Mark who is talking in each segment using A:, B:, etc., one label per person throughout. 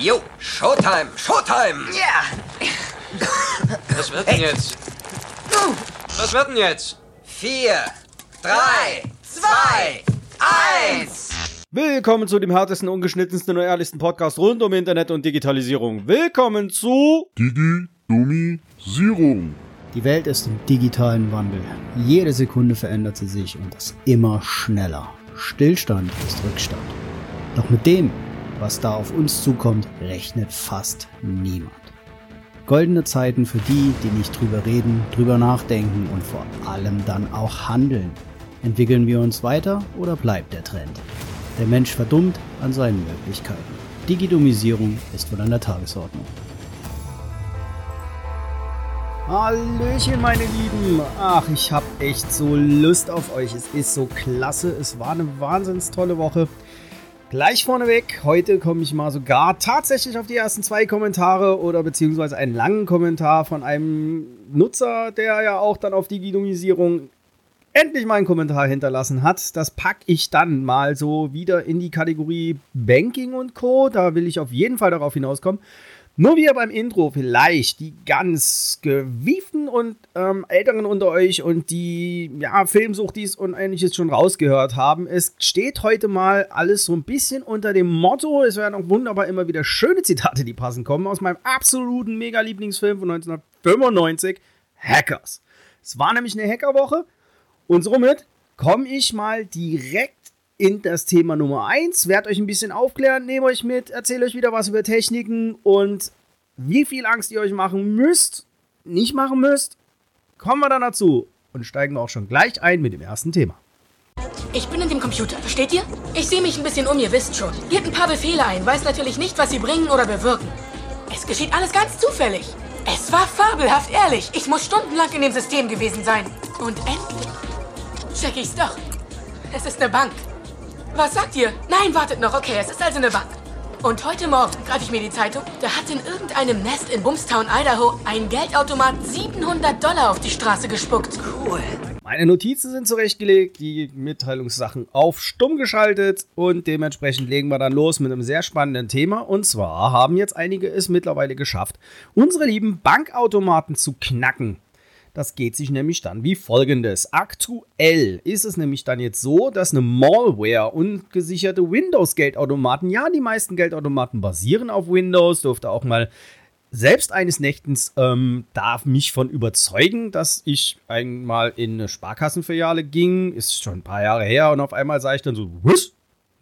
A: Jo, Showtime, Showtime!
B: Ja!
C: Was wird denn jetzt? Was wird denn jetzt?
A: Vier, drei, zwei, eins!
D: Willkommen zu dem härtesten, ungeschnittensten und ehrlichsten Podcast rund um Internet und Digitalisierung. Willkommen zu
E: Digi-Domisierung.
F: Die Welt ist im digitalen Wandel. Jede Sekunde verändert sie sich und das immer schneller. Stillstand ist Rückstand. Doch mit dem, was da auf uns zukommt, rechnet fast niemand. Goldene Zeiten für die, die nicht drüber reden, drüber nachdenken und vor allem dann auch handeln. Entwickeln wir uns weiter oder bleibt der Trend? Der Mensch verdummt an seinen Möglichkeiten. Digidomisierung ist wohl an der Tagesordnung. Hallöchen, meine Lieben. Ach, ich habe echt so Lust auf euch. Es ist so klasse. Es war eine wahnsinns tolle Woche. Gleich vorneweg, heute komme ich mal sogar tatsächlich auf die ersten zwei Kommentare oder beziehungsweise einen langen Kommentar von einem Nutzer, der ja auch dann auf Digitalisierung endlich mal einen Kommentar hinterlassen hat. Das packe ich dann mal so wieder in die Kategorie Banking und Co. Da will ich auf jeden Fall darauf hinauskommen. Nur wie ihr beim Intro vielleicht die ganz gewieften und ähm, Älteren unter euch und die ja, Filmsuchtis und ähnliches schon rausgehört haben. Es steht heute mal alles so ein bisschen unter dem Motto, es werden auch wunderbar immer wieder schöne Zitate, die passen kommen, aus meinem absoluten Mega-Lieblingsfilm von 1995, Hackers. Es war nämlich eine Hackerwoche und somit komme ich mal direkt in das Thema Nummer 1, werde euch ein bisschen aufklären, nehme euch mit, erzähle euch wieder was über Techniken und wie viel Angst ihr euch machen müsst, nicht machen müsst, kommen wir dann dazu und steigen auch schon gleich ein mit dem ersten Thema.
G: Ich bin in dem Computer, versteht ihr? Ich sehe mich ein bisschen um, ihr wisst schon. Gebt ein paar Befehle ein, weiß natürlich nicht, was sie bringen oder bewirken. Es geschieht alles ganz zufällig. Es war fabelhaft ehrlich. Ich muss stundenlang in dem System gewesen sein. Und endlich check ich's doch. Es ist eine Bank. Was sagt ihr? Nein, wartet noch. Okay, es ist also eine Bank. Und heute Morgen greife ich mir die Zeitung. Da hat in irgendeinem Nest in Bumstown, Idaho, ein Geldautomat 700 Dollar auf die Straße gespuckt.
A: Cool.
D: Meine Notizen sind zurechtgelegt, die Mitteilungssachen auf stumm geschaltet und dementsprechend legen wir dann los mit einem sehr spannenden Thema. Und zwar haben jetzt einige es mittlerweile geschafft, unsere lieben Bankautomaten zu knacken. Das geht sich nämlich dann wie folgendes. Aktuell ist es nämlich dann jetzt so, dass eine Malware und gesicherte Windows-Geldautomaten, ja, die meisten Geldautomaten basieren auf Windows, durfte auch mal selbst eines Nächtens ähm, darf mich von überzeugen, dass ich einmal in eine Sparkassenfiliale ging, ist schon ein paar Jahre her und auf einmal sah ich dann so, was?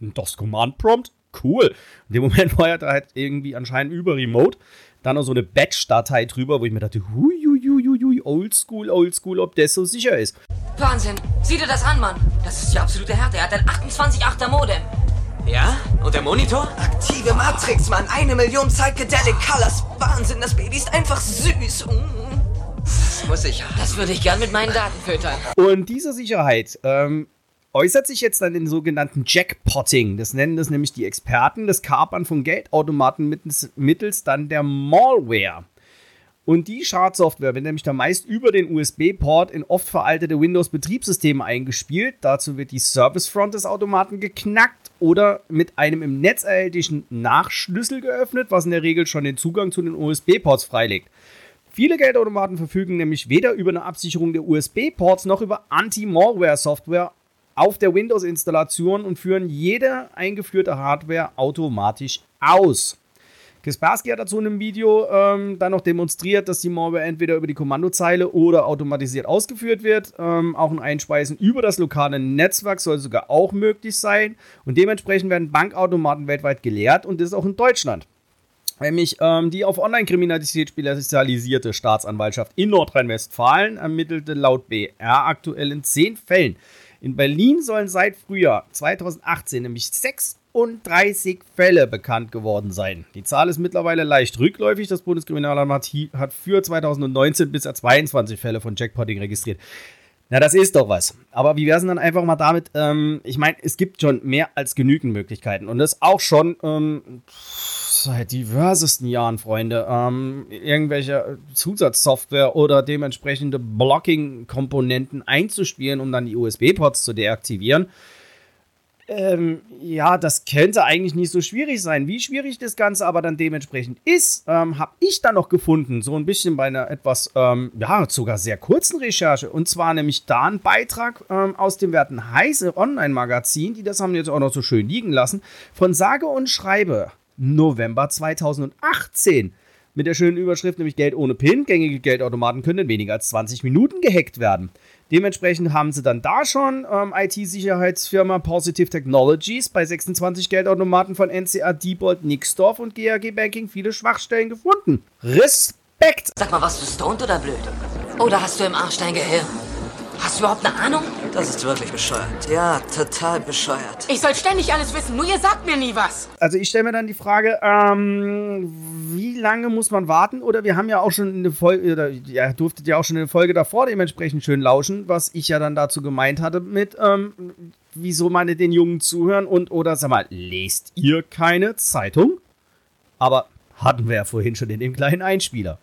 D: Das Command Prompt? Cool. In dem Moment war da halt irgendwie anscheinend über Remote dann noch so eine Batch-Datei drüber, wo ich mir dachte, hui, hui, hui, hui, oldschool, oldschool, ob das so sicher ist.
B: Wahnsinn. Sieh dir das an, Mann. Das ist die absolute Härte. Er hat ein 28-8er Modem.
C: Ja? Und der Monitor?
A: Aktive Matrix, Mann. Eine Million Psychedelic Colors. Wahnsinn, das Baby ist einfach süß. Mm. Das muss ich haben.
B: Das würde ich gern mit meinen Daten füttern.
D: Und diese Sicherheit ähm, äußert sich jetzt dann in sogenannten Jackpotting. Das nennen das nämlich die Experten, das Kapern von Geldautomaten mittels, mittels dann der Malware. Und die Schadsoftware wird nämlich dann meist über den USB-Port in oft veraltete Windows-Betriebssysteme eingespielt. Dazu wird die Service-Front des Automaten geknackt oder mit einem im Netz erhältlichen Nachschlüssel geöffnet, was in der Regel schon den Zugang zu den USB-Ports freilegt. Viele Geldautomaten verfügen nämlich weder über eine Absicherung der USB-Ports noch über Anti-Malware-Software auf der Windows-Installation und führen jede eingeführte Hardware automatisch aus. Kaspersky hat dazu in einem Video ähm, dann noch demonstriert, dass die Malware entweder über die Kommandozeile oder automatisiert ausgeführt wird. Ähm, auch ein Einspeisen über das lokale Netzwerk soll sogar auch möglich sein. Und dementsprechend werden Bankautomaten weltweit gelehrt und das auch in Deutschland. Nämlich ähm, die auf Online-Kriminalität spezialisierte Staatsanwaltschaft in Nordrhein-Westfalen ermittelte laut BR aktuell in zehn Fällen in Berlin sollen seit Frühjahr 2018 nämlich 36 Fälle bekannt geworden sein. Die Zahl ist mittlerweile leicht rückläufig. Das Bundeskriminalamt hat für 2019 bisher 22 Fälle von Jackpotting registriert. Na, das ist doch was. Aber wie wäre es dann einfach mal damit? Ähm, ich meine, es gibt schon mehr als genügend Möglichkeiten. Und das auch schon ähm, seit diversesten Jahren, Freunde, ähm, irgendwelche Zusatzsoftware oder dementsprechende Blocking-Komponenten einzuspielen, um dann die USB-Ports zu deaktivieren. Ähm, ja, das könnte eigentlich nicht so schwierig sein. Wie schwierig das Ganze aber dann dementsprechend ist, ähm, habe ich dann noch gefunden. So ein bisschen bei einer etwas, ähm, ja, sogar sehr kurzen Recherche. Und zwar nämlich da ein Beitrag ähm, aus dem Werten Heiße Online-Magazin, die das haben jetzt auch noch so schön liegen lassen, von sage und schreibe November 2018 mit der schönen Überschrift, nämlich Geld ohne PIN. Gängige Geldautomaten können in weniger als 20 Minuten gehackt werden. Dementsprechend haben sie dann da schon ähm, IT-Sicherheitsfirma Positive Technologies bei 26 Geldautomaten von NCA, Diebold, Nixdorf und GAG Banking viele Schwachstellen gefunden. Respekt!
B: Sag mal, warst du stoned oder blöd? Oder hast du im Arsch dein Gehirn? Hast du überhaupt eine Ahnung?
A: Das ist wirklich bescheuert. Ja, total bescheuert.
G: Ich soll ständig alles wissen, nur ihr sagt mir nie was.
D: Also ich stelle mir dann die Frage, ähm, wie lange muss man warten? Oder wir haben ja auch schon eine Folge, oder ja, durftet ja auch schon eine Folge davor dementsprechend schön lauschen, was ich ja dann dazu gemeint hatte mit, ähm, wieso meine den Jungen zuhören und oder sag mal, lest ihr keine Zeitung? Aber hatten wir ja vorhin schon in dem kleinen Einspieler.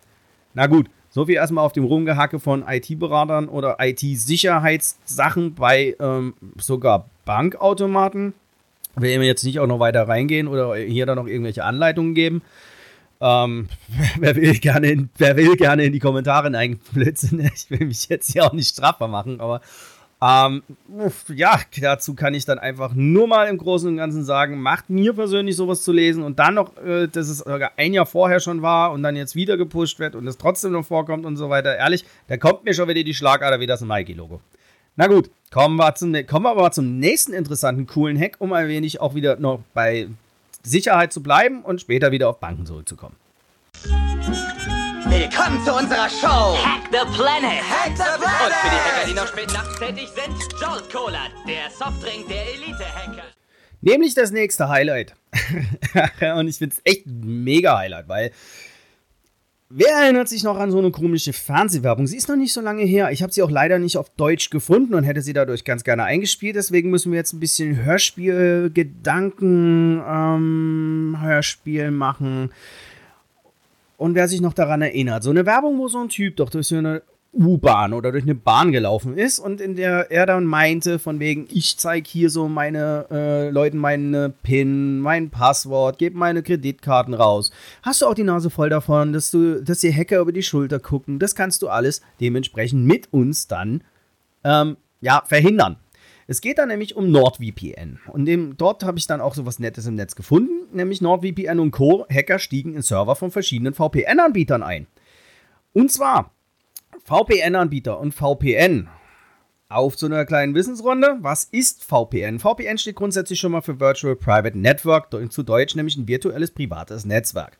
D: Na gut, so viel erstmal auf dem Rumgehacke von IT-Beratern oder IT-Sicherheitssachen bei ähm, sogar Bankautomaten. Will mir jetzt nicht auch noch weiter reingehen oder hier dann noch irgendwelche Anleitungen geben. Ähm, wer, will gerne in, wer will gerne in die Kommentare einblitzen? Ich will mich jetzt hier auch nicht strafbar machen, aber ähm, ja, dazu kann ich dann einfach nur mal im Großen und Ganzen sagen, macht mir persönlich sowas zu lesen und dann noch, äh, dass es sogar ein Jahr vorher schon war und dann jetzt wieder gepusht wird und es trotzdem noch vorkommt und so weiter. Ehrlich, da kommt mir schon wieder die Schlagader wie das Nike-Logo. Na gut, kommen wir, zum, kommen wir aber zum nächsten interessanten, coolen Hack, um ein wenig auch wieder noch bei Sicherheit zu bleiben und später wieder auf Banken zurückzukommen.
E: Willkommen zu unserer Show!
B: Hack the Planet!
E: Hack the Planet!
H: Und für die Hacker, die noch spät nachts tätig sind, Jolt Cola, der Softdrink der Elite-Hacker.
D: Nämlich das nächste Highlight. und ich finde es echt ein mega Highlight, weil Wer erinnert sich noch an so eine komische Fernsehwerbung? Sie ist noch nicht so lange her. Ich habe sie auch leider nicht auf Deutsch gefunden und hätte sie dadurch ganz gerne eingespielt. Deswegen müssen wir jetzt ein bisschen Hörspiel-Gedanken, ähm, Hörspiel machen. Und wer sich noch daran erinnert, so eine Werbung, wo so ein Typ doch durch so eine U-Bahn oder durch eine Bahn gelaufen ist und in der er dann meinte, von wegen, ich zeige hier so meine äh, Leuten meine PIN, mein Passwort, gebe meine Kreditkarten raus. Hast du auch die Nase voll davon, dass du, dass die Hacker über die Schulter gucken? Das kannst du alles dementsprechend mit uns dann ähm, ja, verhindern. Es geht dann nämlich um NordVPN. Und dem, dort habe ich dann auch so was Nettes im Netz gefunden, nämlich NordVPN und Co. Hacker stiegen in Server von verschiedenen VPN-Anbietern ein. Und zwar VPN-Anbieter und VPN. Auf zu einer kleinen Wissensrunde. Was ist VPN? VPN steht grundsätzlich schon mal für Virtual Private Network, zu Deutsch nämlich ein virtuelles privates Netzwerk.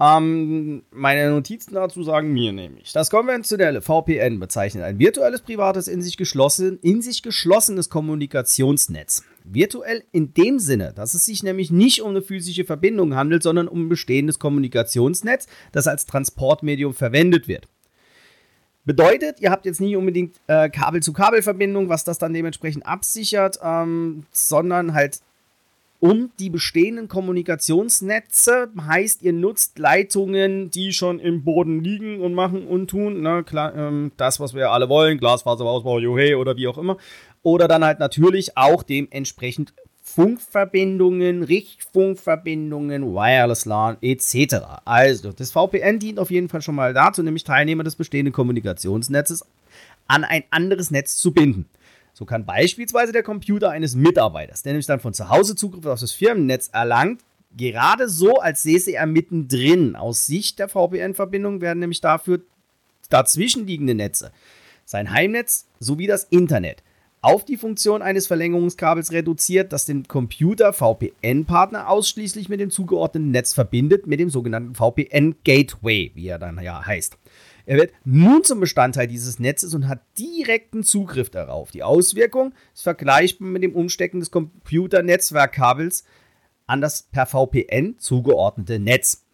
D: Ähm, meine Notizen dazu sagen mir nämlich, das konventionelle VPN bezeichnet ein virtuelles, privates, in sich, geschlossen, in sich geschlossenes Kommunikationsnetz. Virtuell in dem Sinne, dass es sich nämlich nicht um eine physische Verbindung handelt, sondern um ein bestehendes Kommunikationsnetz, das als Transportmedium verwendet wird. Bedeutet, ihr habt jetzt nicht unbedingt äh, Kabel-zu-Kabel-Verbindung, was das dann dementsprechend absichert, ähm, sondern halt um die bestehenden Kommunikationsnetze. Heißt, ihr nutzt Leitungen, die schon im Boden liegen und machen und tun. Ne? Klar, ähm, das, was wir alle wollen, Glasfaserausbau, Juhe oder wie auch immer. Oder dann halt natürlich auch dementsprechend Funkverbindungen, Richtfunkverbindungen, Wireless LAN etc. Also, das VPN dient auf jeden Fall schon mal dazu, nämlich Teilnehmer des bestehenden Kommunikationsnetzes an ein anderes Netz zu binden. So kann beispielsweise der Computer eines Mitarbeiters, der nämlich dann von zu Hause Zugriff auf das Firmennetz erlangt, gerade so, als säße er mittendrin. Aus Sicht der VPN-Verbindung werden nämlich dafür dazwischenliegende Netze, sein Heimnetz sowie das Internet, auf die Funktion eines Verlängerungskabels reduziert, das den Computer VPN-Partner ausschließlich mit dem zugeordneten Netz verbindet, mit dem sogenannten VPN-Gateway, wie er dann ja heißt. Er wird nun zum Bestandteil dieses Netzes und hat direkten Zugriff darauf. Die Auswirkung ist vergleichbar mit dem Umstecken des Computernetzwerkkabels an das per VPN zugeordnete Netz.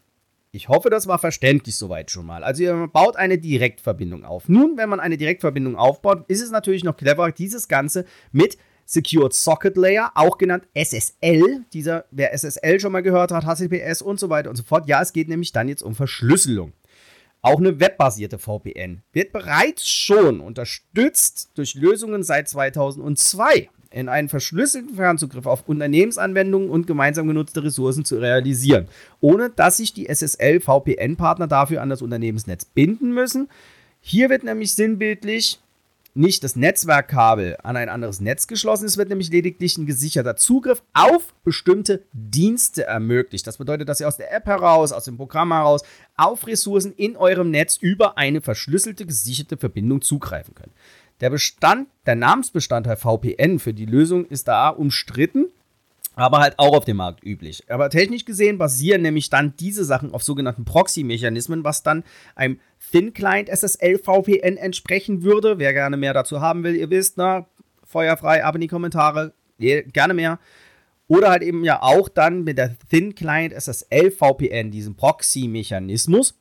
D: Ich hoffe, das war verständlich soweit schon mal. Also ihr baut eine Direktverbindung auf. Nun, wenn man eine Direktverbindung aufbaut, ist es natürlich noch clever, dieses Ganze mit Secured Socket Layer, auch genannt SSL. Dieser, wer SSL schon mal gehört hat, HTTPS und so weiter und so fort. Ja, es geht nämlich dann jetzt um Verschlüsselung. Auch eine webbasierte VPN wird bereits schon unterstützt durch Lösungen seit 2002. in einen verschlüsselten Fernzugriff auf Unternehmensanwendungen und gemeinsam genutzte Ressourcen zu realisieren, ohne dass sich die SSL-VPN-Partner dafür an das Unternehmensnetz binden müssen. Hier wird nämlich sinnbildlich nicht das Netzwerkkabel an ein anderes Netz geschlossen. Es wird nämlich lediglich ein gesicherter Zugriff auf bestimmte Dienste ermöglicht. Das bedeutet, dass ihr aus der App heraus, aus dem Programm heraus auf Ressourcen in eurem Netz über eine verschlüsselte, gesicherte Verbindung zugreifen könnt. Der Bestand, der Namensbestandteil VPN für die Lösung ist da umstritten aber halt auch auf dem Markt üblich. Aber technisch gesehen basieren nämlich dann diese Sachen auf sogenannten Proxy-Mechanismen, was dann einem Thin Client SSL VPN entsprechen würde. Wer gerne mehr dazu haben will, ihr wisst, na, feuerfrei, ab in die Kommentare, gerne mehr. Oder halt eben ja auch dann mit der Thin Client SSL VPN, diesem Proxy-Mechanismus,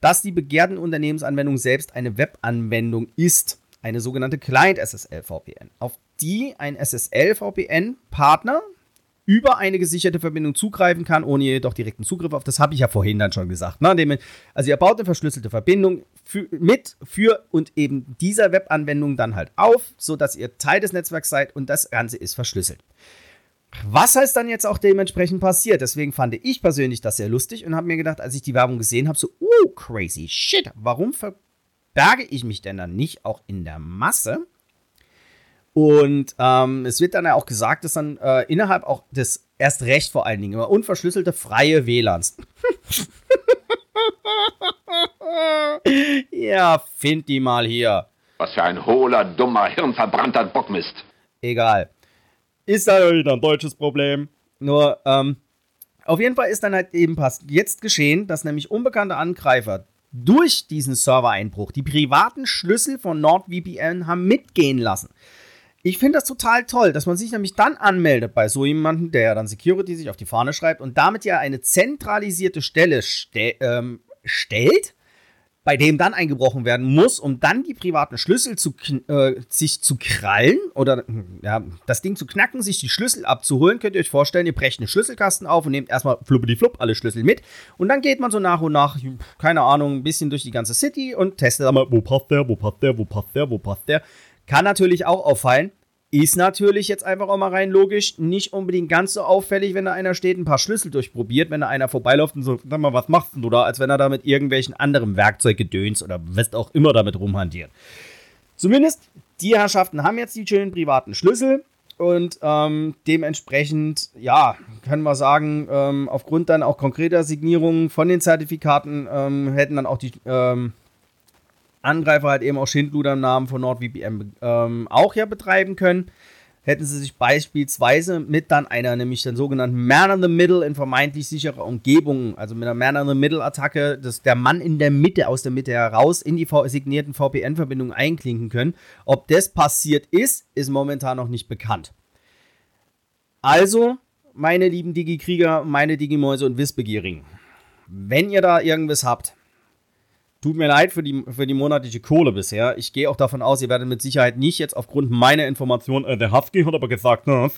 D: dass die begehrten Unternehmensanwendung selbst eine Webanwendung ist, eine sogenannte Client SSL VPN, auf die ein SSL VPN Partner über eine gesicherte Verbindung zugreifen kann, ohne jedoch direkten Zugriff auf. Das habe ich ja vorhin dann schon gesagt. Ne? Also ihr baut eine verschlüsselte Verbindung für, mit, für und eben dieser Webanwendung dann halt auf, sodass ihr Teil des Netzwerks seid und das Ganze ist verschlüsselt. Was heißt dann jetzt auch dementsprechend passiert? Deswegen fand ich persönlich das sehr lustig und habe mir gedacht, als ich die Werbung gesehen habe, so, oh, crazy shit, warum verberge ich mich denn dann nicht auch in der Masse? Und ähm, es wird dann ja auch gesagt, dass dann äh, innerhalb auch des erst recht vor allen Dingen immer unverschlüsselte freie WLANs. ja, find die mal hier.
I: Was für ein hohler, dummer, hirnverbrannter Bockmist.
D: Egal. Ist halt wieder ein deutsches Problem. Nur, ähm, auf jeden Fall ist dann halt eben passt jetzt geschehen, dass nämlich unbekannte Angreifer durch diesen Servereinbruch die privaten Schlüssel von NordVPN haben mitgehen lassen. Ich finde das total toll, dass man sich nämlich dann anmeldet bei so jemandem, der ja dann Security sich auf die Fahne schreibt und damit ja eine zentralisierte Stelle ste ähm, stellt, bei dem dann eingebrochen werden muss, um dann die privaten Schlüssel zu, äh, sich zu krallen oder ja, das Ding zu knacken, sich die Schlüssel abzuholen. Könnt ihr euch vorstellen, ihr brecht einen Schlüsselkasten auf und nehmt erstmal fluppidi-flupp alle Schlüssel mit und dann geht man so nach und nach, keine Ahnung, ein bisschen durch die ganze City und testet einmal, wo passt der, wo passt der, wo passt der, wo passt der. Kann natürlich auch auffallen. Ist natürlich jetzt einfach auch mal rein logisch nicht unbedingt ganz so auffällig, wenn da einer steht, ein paar Schlüssel durchprobiert, wenn da einer vorbeiläuft und so, sag mal, was machst du da, als wenn er da mit irgendwelchen anderen Werkzeug gedöns oder was auch immer damit rumhantiert. Zumindest die Herrschaften haben jetzt die schönen privaten Schlüssel und ähm, dementsprechend, ja, können wir sagen, ähm, aufgrund dann auch konkreter Signierungen von den Zertifikaten ähm, hätten dann auch die ähm, Angreifer halt eben auch Schindluder im Namen von NordVPN ähm, auch ja betreiben können. Hätten sie sich beispielsweise mit dann einer, nämlich den sogenannten Man in the Middle in vermeintlich sicherer Umgebung, also mit einer Man in the Middle Attacke, dass der Mann in der Mitte, aus der Mitte heraus in die signierten VPN-Verbindungen einklinken können. Ob das passiert ist, ist momentan noch nicht bekannt. Also, meine lieben Digi-Krieger, meine Digimäuse und Wissbegierigen, wenn ihr da irgendwas habt, Tut mir leid für die, für die monatliche Kohle bisher. Ich gehe auch davon aus, ihr werdet mit Sicherheit nicht jetzt aufgrund meiner Information, äh, der Hafki hat aber gesagt, ne,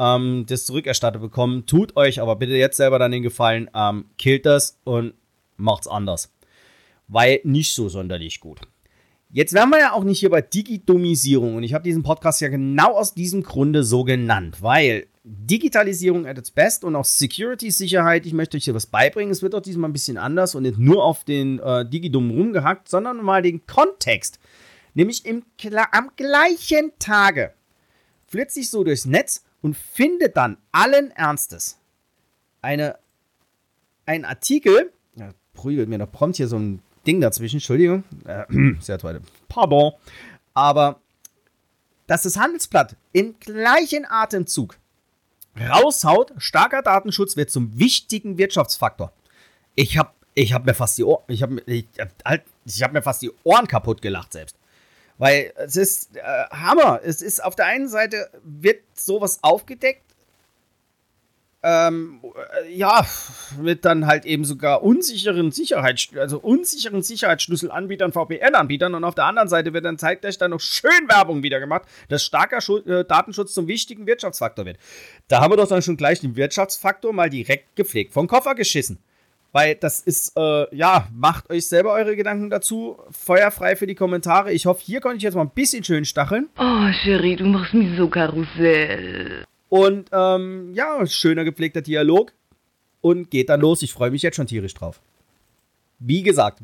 D: ähm, das zurückerstattet bekommen. Tut euch aber bitte jetzt selber dann den Gefallen, ähm, killt das und macht's anders. Weil nicht so sonderlich gut. Jetzt wären wir ja auch nicht hier bei Digidomisierung und ich habe diesen Podcast ja genau aus diesem Grunde so genannt, weil Digitalisierung at its best und auch Security-Sicherheit. Ich möchte euch hier was beibringen. Es wird auch diesmal ein bisschen anders und nicht nur auf den äh, Digidum rumgehackt, sondern mal den Kontext. Nämlich im, am gleichen Tage flitze ich so durchs Netz und finde dann allen Ernstes eine, einen Artikel. Ja, prügelt mir noch prompt hier so ein Ding dazwischen. Entschuldigung. Äh, sehr toll. Pardon. Aber dass das Handelsblatt im gleichen Atemzug raushaut, starker Datenschutz wird zum wichtigen Wirtschaftsfaktor. Ich habe ich hab mir fast die Ohren, ich habe ich, halt, ich hab mir fast die Ohren kaputt gelacht selbst. Weil es ist äh, Hammer. Es ist auf der einen Seite wird sowas aufgedeckt, ähm, äh, ja, mit dann halt eben sogar unsicheren Sicherheits also unsicheren Sicherheitsschlüsselanbietern, VPN-Anbietern und auf der anderen Seite wird dann zeitgleich dann noch schön Werbung wieder gemacht, dass starker Schu äh, Datenschutz zum wichtigen Wirtschaftsfaktor wird. Da haben wir doch dann schon gleich den Wirtschaftsfaktor mal direkt gepflegt vom Koffer geschissen. Weil das ist, äh, ja, macht euch selber eure Gedanken dazu. Feuerfrei für die Kommentare. Ich hoffe, hier konnte ich jetzt mal ein bisschen schön stacheln.
J: Oh, Cherie, du machst mich so Karussell.
D: Und ähm, ja, schöner gepflegter Dialog. Und geht dann los. Ich freue mich jetzt schon tierisch drauf. Wie gesagt,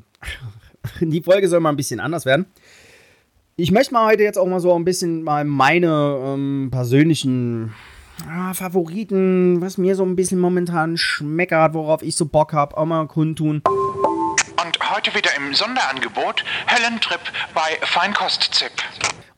D: die Folge soll mal ein bisschen anders werden. Ich möchte mal heute jetzt auch mal so ein bisschen mal meine ähm, persönlichen ah, Favoriten, was mir so ein bisschen momentan schmeckert, worauf ich so Bock habe, auch mal kundtun.
K: Und heute wieder im Sonderangebot Höllentrip bei Feinkost-Zip.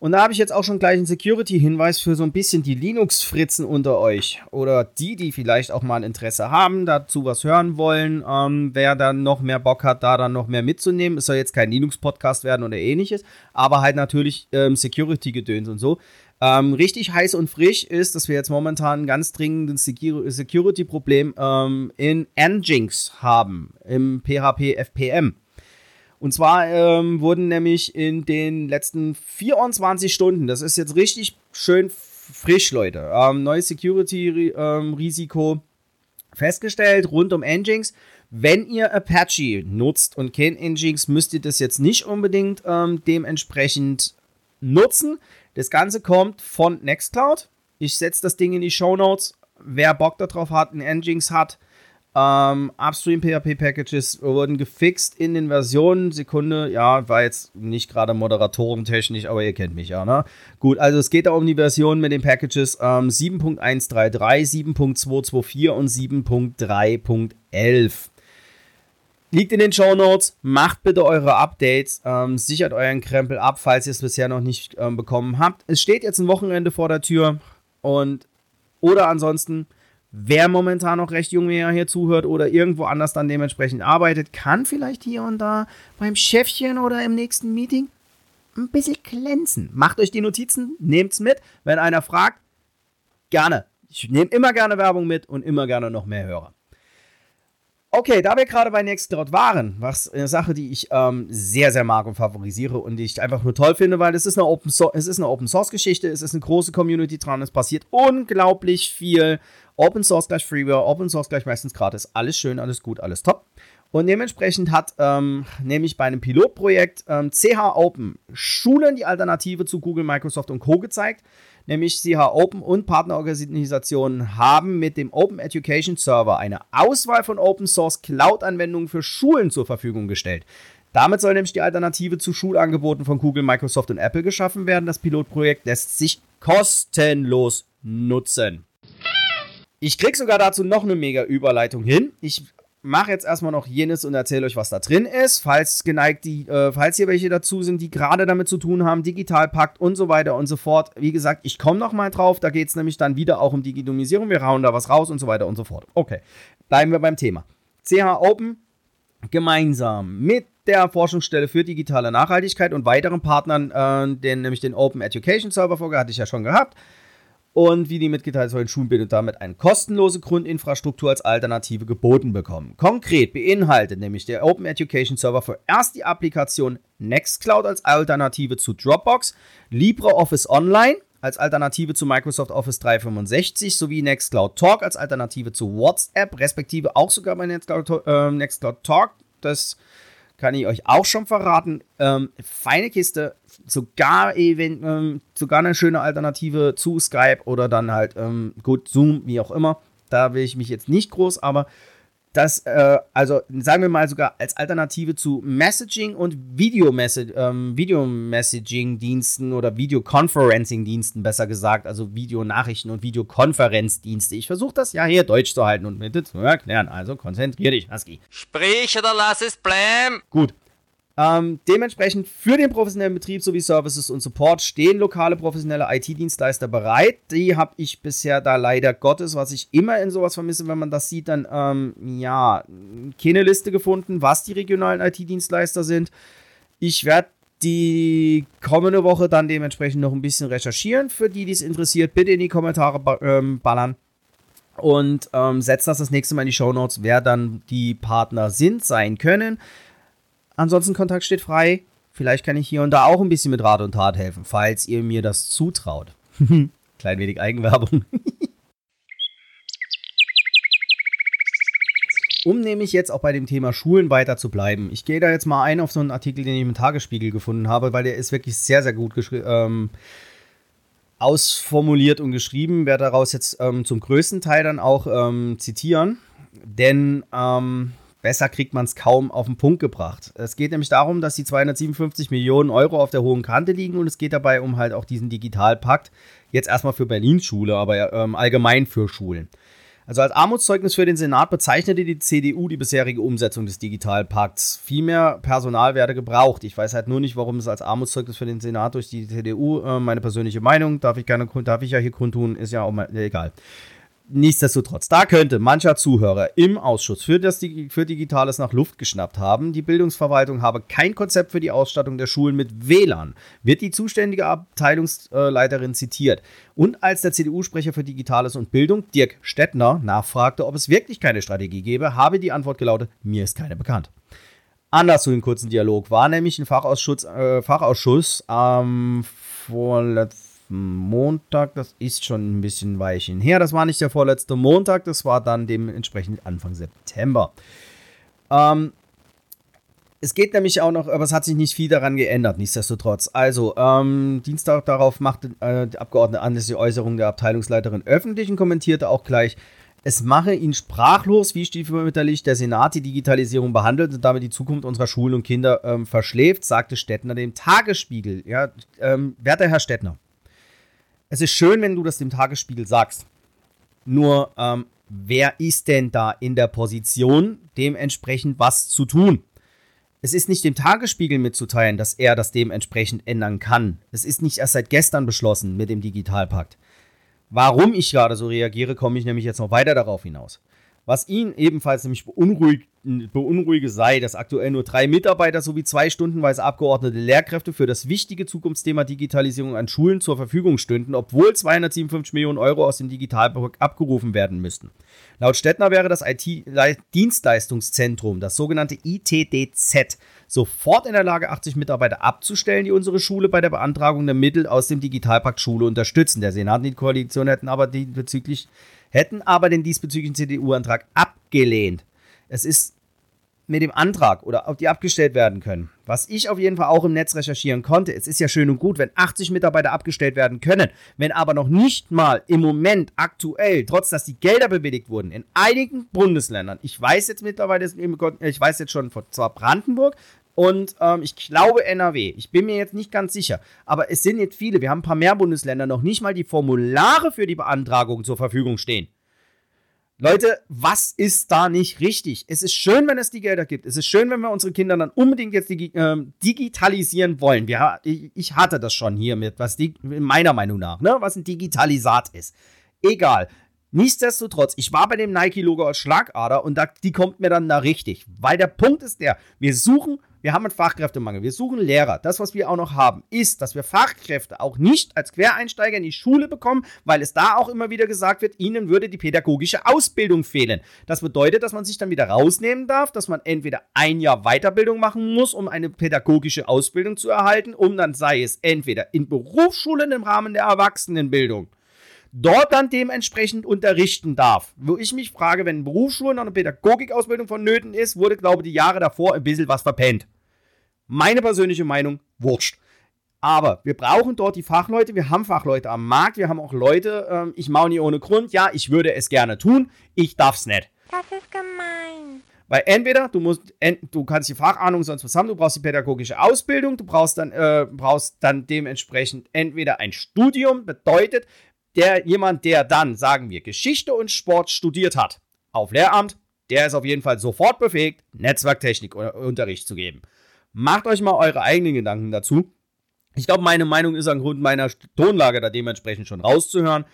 D: Und da habe ich jetzt auch schon gleich einen Security-Hinweis für so ein bisschen die Linux-Fritzen unter euch. Oder die, die vielleicht auch mal ein Interesse haben, dazu was hören wollen. Ähm, wer dann noch mehr Bock hat, da dann noch mehr mitzunehmen. Es soll jetzt kein Linux-Podcast werden oder ähnliches. Aber halt natürlich ähm, Security-Gedöns und so. Ähm, richtig heiß und frisch ist, dass wir jetzt momentan ein ganz dringendes Security-Problem ähm, in Nginx haben, im PHP FPM. Und zwar ähm, wurden nämlich in den letzten 24 Stunden, das ist jetzt richtig schön frisch, Leute, ähm, neues Security-Risiko ähm, festgestellt rund um Nginx. Wenn ihr Apache nutzt und kennt Nginx, müsst ihr das jetzt nicht unbedingt ähm, dementsprechend nutzen. Das Ganze kommt von Nextcloud. Ich setze das Ding in die Show Notes. Wer Bock darauf hat, ein Nginx hat, ähm, Upstream PHP Packages wurden gefixt in den Versionen. Sekunde, ja, war jetzt nicht gerade moderatorentechnisch, aber ihr kennt mich ja, ne? Gut, also es geht da um die Version mit den Packages ähm, 7.133, 7.224 und 7.3.11. Liegt in den Show Notes. Macht bitte eure Updates. Ähm, sichert euren Krempel ab, falls ihr es bisher noch nicht ähm, bekommen habt. Es steht jetzt ein Wochenende vor der Tür. Und oder ansonsten Wer momentan noch recht jung hier zuhört oder irgendwo anders dann dementsprechend arbeitet, kann vielleicht hier und da beim Chefchen oder im nächsten Meeting ein bisschen glänzen. Macht euch die Notizen, nehmt's mit. Wenn einer fragt, gerne. Ich nehme immer gerne Werbung mit und immer gerne noch mehr Hörer. Okay, da wir gerade bei Nextcloud waren, was eine Sache, die ich ähm, sehr, sehr mag und favorisiere und die ich einfach nur toll finde, weil es ist eine Open, so es ist eine Open Source Geschichte, es ist eine große Community dran, es passiert unglaublich viel. Open Source gleich Freeware, Open Source gleich meistens gratis, alles schön, alles gut, alles top. Und dementsprechend hat ähm, nämlich bei einem Pilotprojekt ähm, CH Open Schulen die Alternative zu Google, Microsoft und Co. gezeigt nämlich CH Open und Partnerorganisationen haben mit dem Open Education Server eine Auswahl von Open Source Cloud-Anwendungen für Schulen zur Verfügung gestellt. Damit soll nämlich die Alternative zu Schulangeboten von Google, Microsoft und Apple geschaffen werden. Das Pilotprojekt lässt sich kostenlos nutzen. Ich krieg sogar dazu noch eine mega Überleitung hin. Ich mache jetzt erstmal noch jenes und erzähle euch, was da drin ist. Falls geneigt die, äh, falls hier welche dazu sind, die gerade damit zu tun haben, Digitalpakt und so weiter und so fort. Wie gesagt, ich komme noch mal drauf. Da geht es nämlich dann wieder auch um Digitalisierung. Wir rauen da was raus und so weiter und so fort. Okay, bleiben wir beim Thema. CH Open gemeinsam mit der Forschungsstelle für digitale Nachhaltigkeit und weiteren Partnern, äh, den, nämlich den Open Education Server Folge hatte ich ja schon gehabt, und wie die mitgeteilt sollen Schulen und damit eine kostenlose Grundinfrastruktur als Alternative geboten bekommen. Konkret beinhaltet nämlich der Open Education Server für erst die Applikation Nextcloud als Alternative zu Dropbox, LibreOffice Online als Alternative zu Microsoft Office 365 sowie Nextcloud Talk als Alternative zu WhatsApp, respektive auch sogar bei Nextcloud, äh, Nextcloud Talk. Das kann ich euch auch schon verraten. Ähm, feine Kiste, sogar, event, ähm, sogar eine schöne Alternative zu Skype oder dann halt, ähm, gut, Zoom, wie auch immer. Da will ich mich jetzt nicht groß, aber das, äh, also sagen wir mal sogar als Alternative zu Messaging und Video-Messaging-Diensten ähm, oder Videoconferencing-Diensten, besser gesagt, also Videonachrichten und Videokonferenzdienste. Ich versuche das ja hier deutsch zu halten und mit zu erklären, also konzentrier dich, Husky.
C: Sprich oder lass es bleiben.
D: Gut, ähm, dementsprechend für den professionellen Betrieb sowie Services und Support stehen lokale professionelle IT-Dienstleister bereit. Die habe ich bisher da leider Gottes, was ich immer in sowas vermisse, wenn man das sieht, dann ähm, ja, keine Liste gefunden, was die regionalen IT-Dienstleister sind. Ich werde die kommende Woche dann dementsprechend noch ein bisschen recherchieren. Für die, die es interessiert, bitte in die Kommentare ähm, ballern. Und ähm, setzt das das nächste Mal in die Show Notes, wer dann die Partner sind, sein können. Ansonsten Kontakt steht frei. Vielleicht kann ich hier und da auch ein bisschen mit Rat und Tat helfen, falls ihr mir das zutraut. Klein wenig Eigenwerbung. Um nämlich jetzt auch bei dem Thema Schulen weiter zu bleiben. Ich gehe da jetzt mal ein auf so einen Artikel, den ich im Tagesspiegel gefunden habe, weil der ist wirklich sehr, sehr gut ähm, ausformuliert und geschrieben. Werde daraus jetzt ähm, zum größten Teil dann auch ähm, zitieren, denn ähm, besser kriegt man es kaum auf den Punkt gebracht. Es geht nämlich darum, dass die 257 Millionen Euro auf der hohen Kante liegen und es geht dabei um halt auch diesen Digitalpakt. Jetzt erstmal für Berlins Schule, aber ähm, allgemein für Schulen. Also als Armutszeugnis für den Senat bezeichnete die CDU die bisherige Umsetzung des Digitalpakts. Viel mehr Personal werde gebraucht. Ich weiß halt nur nicht, warum es als Armutszeugnis für den Senat durch die CDU, äh, meine persönliche Meinung, darf ich, gerne, darf ich ja hier kundtun, ist ja auch mal egal. Nichtsdestotrotz, da könnte mancher Zuhörer im Ausschuss für, das, für Digitales nach Luft geschnappt haben. Die Bildungsverwaltung habe kein Konzept für die Ausstattung der Schulen mit WLAN, wird die zuständige Abteilungsleiterin zitiert. Und als der CDU-Sprecher für Digitales und Bildung, Dirk Stettner, nachfragte, ob es wirklich keine Strategie gäbe, habe die Antwort gelautet, mir ist keine bekannt. Anders zu dem kurzen Dialog war nämlich ein Fachausschuss, äh, Fachausschuss am vorletzten Montag, das ist schon ein bisschen Weilchen her. Das war nicht der vorletzte Montag, das war dann dementsprechend Anfang September. Ähm, es geht nämlich auch noch, aber es hat sich nicht viel daran geändert, nichtsdestotrotz. Also, ähm, Dienstag darauf machte äh, die Abgeordnete Anders die Äußerung der Abteilungsleiterin öffentlich und kommentierte auch gleich, es mache ihn sprachlos, wie stiefmütterlich der Senat die Digitalisierung behandelt und damit die Zukunft unserer Schulen und Kinder ähm, verschläft, sagte Stettner dem Tagesspiegel. Ja, ähm, werter Herr Stettner, es ist schön, wenn du das dem Tagesspiegel sagst. Nur, ähm, wer ist denn da in der Position, dementsprechend was zu tun? Es ist nicht dem Tagesspiegel mitzuteilen, dass er das dementsprechend ändern kann. Es ist nicht erst seit gestern beschlossen mit dem Digitalpakt. Warum ich gerade so reagiere, komme ich nämlich jetzt noch weiter darauf hinaus. Was ihn ebenfalls nämlich beunruhigt, beunruhige sei, dass aktuell nur drei Mitarbeiter sowie zwei stundenweise abgeordnete Lehrkräfte für das wichtige Zukunftsthema Digitalisierung an Schulen zur Verfügung stünden, obwohl 257 Millionen Euro aus dem Digitalpakt abgerufen werden müssten. Laut Stettner wäre das IT-Dienstleistungszentrum, das sogenannte ITDZ, sofort in der Lage, 80 Mitarbeiter abzustellen, die unsere Schule bei der Beantragung der Mittel aus dem Digitalpakt Schule unterstützen. Der Senat und die Koalition hätten aber bezüglich hätten aber den diesbezüglichen CDU-Antrag abgelehnt. Es ist mit dem Antrag oder ob die abgestellt werden können. Was ich auf jeden Fall auch im Netz recherchieren konnte, es ist ja schön und gut, wenn 80 Mitarbeiter abgestellt werden können, wenn aber noch nicht mal im Moment aktuell, trotz dass die Gelder bewilligt wurden, in einigen Bundesländern, ich weiß jetzt mittlerweile, ich weiß jetzt schon von zwar Brandenburg, und ähm, ich glaube NRW. Ich bin mir jetzt nicht ganz sicher. Aber es sind jetzt viele. Wir haben ein paar mehr Bundesländer noch nicht mal die Formulare für die Beantragung zur Verfügung stehen. Leute, was ist da nicht richtig? Es ist schön, wenn es die Gelder gibt. Es ist schön, wenn wir unsere Kinder dann unbedingt jetzt digi äh, digitalisieren wollen. Wir, ich, ich, hatte das schon hier mit, was die, meiner Meinung nach, ne, was ein Digitalisat ist. Egal. Nichtsdestotrotz, ich war bei dem Nike-Logo als Schlagader und da, die kommt mir dann da richtig. Weil der Punkt ist der, wir suchen wir haben einen Fachkräftemangel. Wir suchen Lehrer. Das, was wir auch noch haben, ist, dass wir Fachkräfte auch nicht als Quereinsteiger in die Schule bekommen, weil es da auch immer wieder gesagt wird, ihnen würde die pädagogische Ausbildung fehlen. Das bedeutet, dass man sich dann wieder rausnehmen darf, dass man entweder ein Jahr Weiterbildung machen muss, um eine pädagogische Ausbildung zu erhalten, um dann sei es entweder in Berufsschulen im Rahmen der Erwachsenenbildung dort dann dementsprechend unterrichten darf. Wo ich mich frage, wenn Berufsschulen noch eine Pädagogikausbildung vonnöten ist, wurde, glaube ich, die Jahre davor ein bisschen was verpennt. Meine persönliche Meinung, wurscht. Aber wir brauchen dort die Fachleute, wir haben Fachleute am Markt, wir haben auch Leute, ähm, ich mache nie ohne Grund, ja, ich würde es gerne tun, ich darf es nicht.
L: Das ist gemein.
D: Weil entweder du musst, du kannst die Fachahnung sonst was haben, du brauchst die pädagogische Ausbildung, du brauchst dann, äh, brauchst dann dementsprechend entweder ein Studium, bedeutet, der jemand, der dann, sagen wir, Geschichte und Sport studiert hat, auf Lehramt, der ist auf jeden Fall sofort befähigt, Netzwerktechnikunterricht zu geben. Macht euch mal eure eigenen Gedanken dazu. Ich glaube, meine Meinung ist aufgrund meiner Tonlage da dementsprechend schon rauszuhören.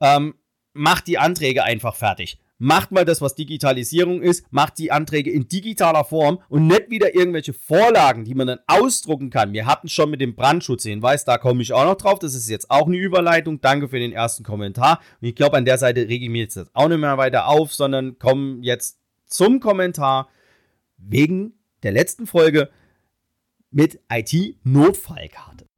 D: Ähm, macht die Anträge einfach fertig. Macht mal das, was Digitalisierung ist, macht die Anträge in digitaler Form und nicht wieder irgendwelche Vorlagen, die man dann ausdrucken kann. Wir hatten schon mit dem Brandschutzhinweis, da komme ich auch noch drauf. Das ist jetzt auch eine Überleitung. Danke für den ersten Kommentar. Und ich glaube, an der Seite rege ich mich jetzt auch nicht mehr weiter auf, sondern komme jetzt zum Kommentar wegen der letzten Folge mit IT-Notfallkarte.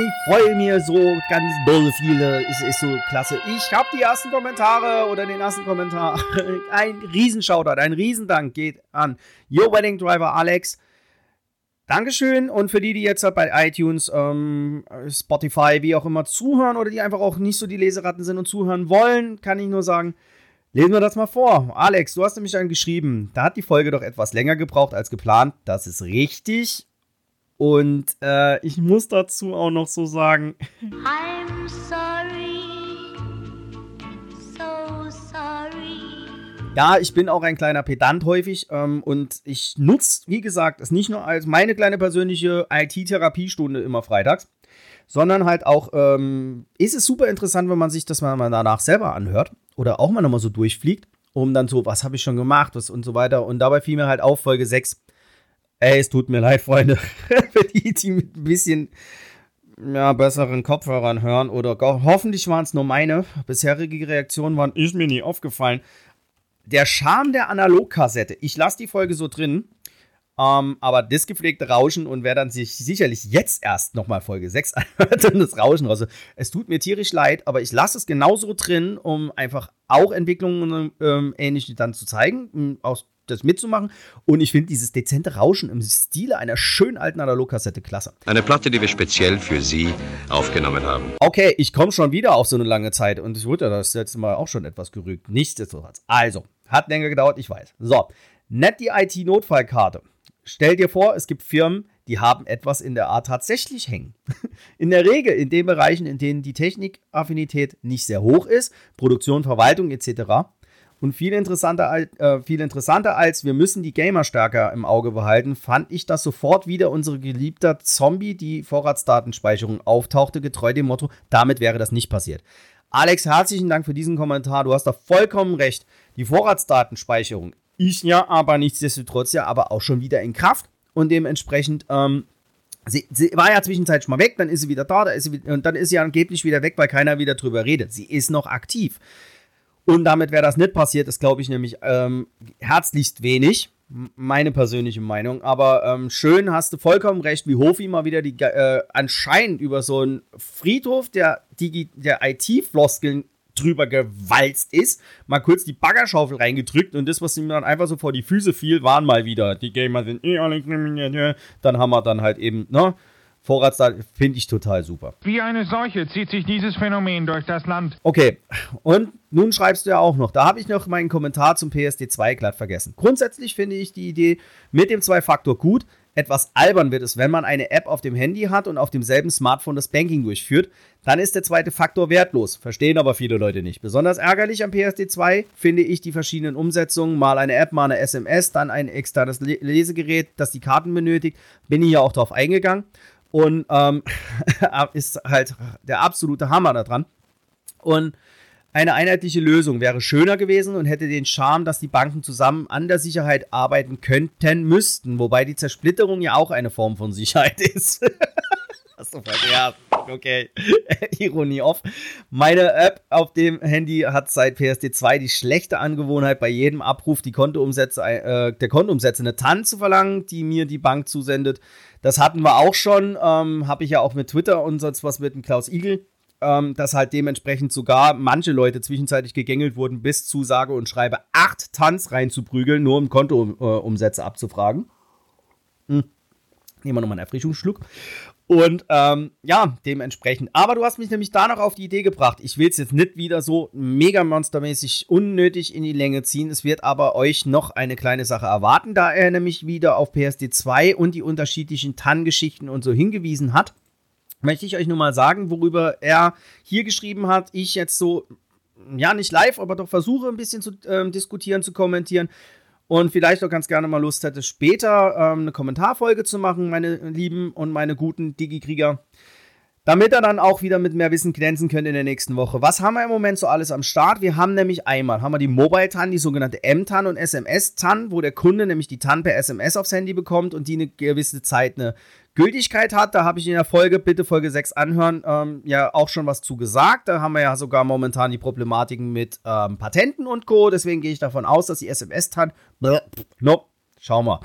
D: Ich freue mich so ganz doll viele. Es ist so klasse. Ich habe die ersten Kommentare oder den ersten Kommentar. Ein Riesenshoutout, ein Riesendank geht an Your Wedding Driver Alex. Dankeschön und für die, die jetzt bei iTunes, ähm, Spotify, wie auch immer zuhören oder die einfach auch nicht so die Leseratten sind und zuhören wollen, kann ich nur sagen, lesen wir das mal vor. Alex, du hast nämlich dann geschrieben, da hat die Folge doch etwas länger gebraucht als geplant. Das ist richtig. Und äh, ich muss dazu auch noch so sagen. I'm sorry. So sorry. Ja, ich bin auch ein kleiner Pedant häufig ähm, und ich nutze, wie gesagt, es nicht nur als meine kleine persönliche IT-Therapiestunde immer freitags, sondern halt auch, ähm, ist es super interessant, wenn man sich das mal danach selber anhört oder auch mal nochmal so durchfliegt, um dann so, was habe ich schon gemacht was und so weiter. Und dabei fiel mir halt auf, Folge 6 Ey, es tut mir leid, Freunde, für die, die mit ein bisschen ja, besseren Kopfhörern hören oder hoffentlich waren es nur meine. Bisherige Reaktionen waren, ist mir nie aufgefallen. Der Charme der Analogkassette. Ich lasse die Folge so drin, ähm, aber das gepflegte Rauschen und wer dann sich sicherlich jetzt erst nochmal Folge 6 anhört und das Rauschen raus. Es tut mir tierisch leid, aber ich lasse es genauso drin, um einfach auch Entwicklungen ähm, ähnlich dann zu zeigen, aus das mitzumachen. Und ich finde dieses dezente Rauschen im Stile einer schönen alten Analogkassette klasse.
M: Eine Platte, die wir speziell für Sie aufgenommen haben.
D: Okay, ich komme schon wieder auf so eine lange Zeit und ich wurde das letzte Mal auch schon etwas gerügt. Nichtsdestotrotz. Also, hat länger gedauert, ich weiß. So, nett die IT-Notfallkarte. Stell dir vor, es gibt Firmen, die haben etwas in der Art tatsächlich hängen. In der Regel in den Bereichen, in denen die Technikaffinität nicht sehr hoch ist, Produktion, Verwaltung etc., und viel interessanter, äh, viel interessanter als wir müssen die Gamer stärker im Auge behalten, fand ich, dass sofort wieder unsere geliebte Zombie die Vorratsdatenspeicherung auftauchte, getreu dem Motto, damit wäre das nicht passiert. Alex, herzlichen Dank für diesen Kommentar. Du hast da vollkommen recht. Die Vorratsdatenspeicherung ist ja aber nichtsdestotrotz ja aber auch schon wieder in Kraft und dementsprechend ähm, Sie, sie, war ja zwischenzeitlich mal weg, dann ist sie wieder da, da ist sie, und dann ist sie angeblich wieder weg, weil keiner wieder drüber redet. Sie ist noch aktiv. Und damit wäre das nicht passiert, ist, glaube ich, nämlich ähm, herzlichst wenig. Meine persönliche Meinung. Aber ähm, schön, hast du vollkommen recht, wie Hofi mal wieder die äh, anscheinend über so einen Friedhof der, der IT-Floskeln drüber gewalzt ist, mal kurz die Baggerschaufel reingedrückt und das, was ihm dann einfach so vor die Füße fiel, waren mal wieder. Die Gamer sind eh alle Dann haben wir dann halt eben, ne? Vorratsdaten finde ich total super.
N: Wie eine Seuche zieht sich dieses Phänomen durch das Land.
D: Okay, und nun schreibst du ja auch noch, da habe ich noch meinen Kommentar zum PSD2 glatt vergessen. Grundsätzlich finde ich die Idee mit dem Zwei-Faktor gut. Etwas albern wird es, wenn man eine App auf dem Handy hat und auf demselben Smartphone das Banking durchführt. Dann ist der zweite Faktor wertlos. Verstehen aber viele Leute nicht. Besonders ärgerlich am PSD2 finde ich die verschiedenen Umsetzungen. Mal eine App, mal eine SMS, dann ein externes Lesegerät, das die Karten benötigt. Bin ich ja auch drauf eingegangen. Und ähm, ist halt der absolute Hammer da dran. Und eine einheitliche Lösung wäre schöner gewesen und hätte den Charme, dass die Banken zusammen an der Sicherheit arbeiten könnten, müssten. Wobei die Zersplitterung ja auch eine Form von Sicherheit ist. Hast du verkehrt. Okay. Ironie off. Meine App auf dem Handy hat seit PSD2 die schlechte Angewohnheit, bei jedem Abruf die Kontoumsätze, äh, der Kontoumsätze eine TAN zu verlangen, die mir die Bank zusendet. Das hatten wir auch schon, ähm, habe ich ja auch mit Twitter und sonst was mit dem Klaus Igel, ähm, dass halt dementsprechend sogar manche Leute zwischenzeitlich gegängelt wurden, bis zu sage und schreibe acht Tanz reinzuprügeln, nur um Kontoumsätze abzufragen. Hm. Nehmen wir nochmal einen Erfrischungsschluck. Und ähm, ja, dementsprechend. Aber du hast mich nämlich da noch auf die Idee gebracht. Ich will es jetzt nicht wieder so mega monstermäßig unnötig in die Länge ziehen. Es wird aber euch noch eine kleine Sache erwarten, da er nämlich wieder auf PSD 2 und die unterschiedlichen TAN-Geschichten und so hingewiesen hat. Möchte ich euch nur mal sagen, worüber er hier geschrieben hat. Ich jetzt so, ja, nicht live, aber doch versuche ein bisschen zu ähm, diskutieren, zu kommentieren und vielleicht auch ganz gerne mal Lust hätte, später ähm, eine Kommentarfolge zu machen, meine lieben und meine guten Digi-Krieger. Damit er dann auch wieder mit mehr Wissen glänzen könnte in der nächsten Woche. Was haben wir im Moment so alles am Start? Wir haben nämlich einmal haben wir die Mobile-TAN, die sogenannte M-TAN und SMS-TAN, wo der Kunde nämlich die TAN per SMS aufs Handy bekommt und die eine gewisse Zeit eine Gültigkeit hat. Da habe ich in der Folge, bitte Folge 6 anhören, ähm, ja auch schon was zu gesagt. Da haben wir ja sogar momentan die Problematiken mit ähm, Patenten und Co. Deswegen gehe ich davon aus, dass die SMS-TAN. No, schauen wir.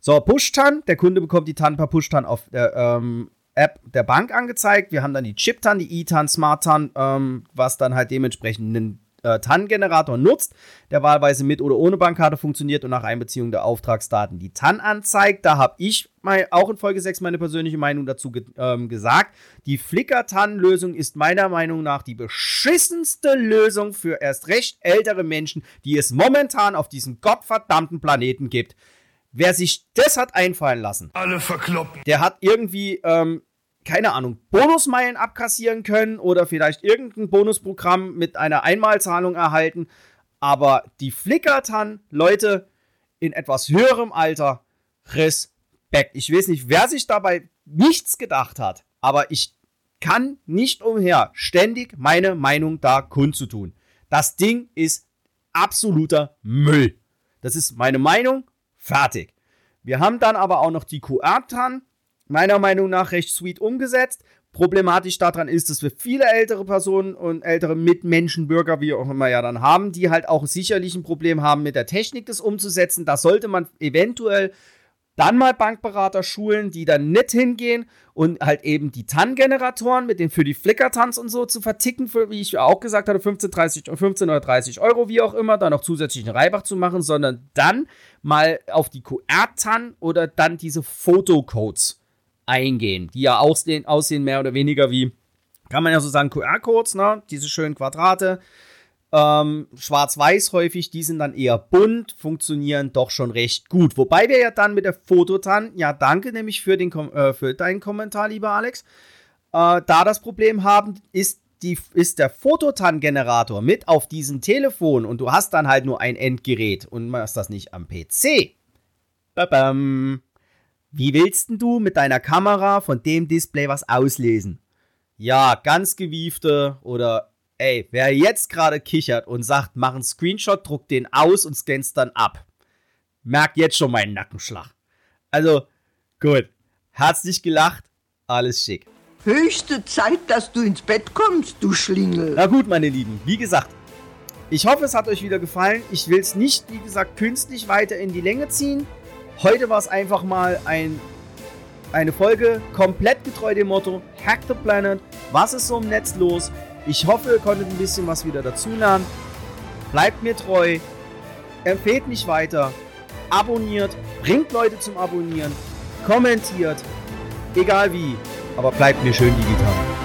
D: So, Push-TAN. Der Kunde bekommt die TAN per Push-TAN auf der, ähm, App der Bank angezeigt. Wir haben dann die Chip-TAN, die E-TAN, Smart-TAN, ähm, was dann halt dementsprechend einen äh, TAN-Generator nutzt, der wahlweise mit oder ohne Bankkarte funktioniert und nach Einbeziehung der Auftragsdaten die TAN anzeigt. Da habe ich mal, auch in Folge 6 meine persönliche Meinung dazu ge ähm, gesagt. Die Flickr-TAN-Lösung ist meiner Meinung nach die beschissenste Lösung für erst recht ältere Menschen, die es momentan auf diesem gottverdammten Planeten gibt. Wer sich das hat einfallen lassen,
O: alle verkloppen.
D: Der hat irgendwie ähm, keine Ahnung, Bonusmeilen abkassieren können oder vielleicht irgendein Bonusprogramm mit einer Einmalzahlung erhalten. Aber die flickertan Leute in etwas höherem Alter, Respekt. Ich weiß nicht, wer sich dabei nichts gedacht hat, aber ich kann nicht umher, ständig meine Meinung da kundzutun. Das Ding ist absoluter Müll. Das ist meine Meinung. Fertig. Wir haben dann aber auch noch die QR-TAN meiner Meinung nach recht sweet umgesetzt. Problematisch daran ist, dass wir viele ältere Personen und ältere Mitmenschen, Bürger, wie auch immer ja dann haben, die halt auch sicherlich ein Problem haben, mit der Technik das umzusetzen. Da sollte man eventuell dann mal Bankberater schulen, die dann nicht hingehen und halt eben die TAN-Generatoren mit den für die Flicker-Tanz und so zu verticken, für, wie ich auch gesagt hatte, 15, 30, 15 oder 30 Euro, wie auch immer, da noch zusätzlich einen Reibach zu machen, sondern dann mal auf die QR-TAN oder dann diese Fotocodes eingehen, die ja aussehen, aussehen mehr oder weniger wie, kann man ja so sagen, QR-Codes, ne? diese schönen Quadrate. Ähm, Schwarz-Weiß häufig, die sind dann eher bunt, funktionieren doch schon recht gut. Wobei wir ja dann mit der Fototan, ja danke nämlich für, den, äh, für deinen Kommentar, lieber Alex, äh, da das Problem haben, ist, die, ist der Fototan-Generator mit auf diesem Telefon und du hast dann halt nur ein Endgerät und machst das nicht am PC. Babam. Wie willst denn du mit deiner Kamera von dem Display was auslesen? Ja, ganz gewiefte oder ey, wer jetzt gerade kichert und sagt, mach einen Screenshot, druck den aus und scannst dann ab. Merkt jetzt schon meinen Nackenschlag. Also, gut. Herzlich gelacht, alles schick.
P: Höchste Zeit, dass du ins Bett kommst, du Schlingel.
D: Na gut, meine Lieben, wie gesagt, ich hoffe, es hat euch wieder gefallen. Ich will es nicht, wie gesagt, künstlich weiter in die Länge ziehen. Heute war es einfach mal ein, eine Folge komplett getreu dem Motto Hack the Planet. Was ist so im Netz los? Ich hoffe, ihr konntet ein bisschen was wieder dazulernen. Bleibt mir treu. Empfehlt mich weiter. Abonniert. Bringt Leute zum Abonnieren. Kommentiert. Egal wie. Aber bleibt mir schön digital.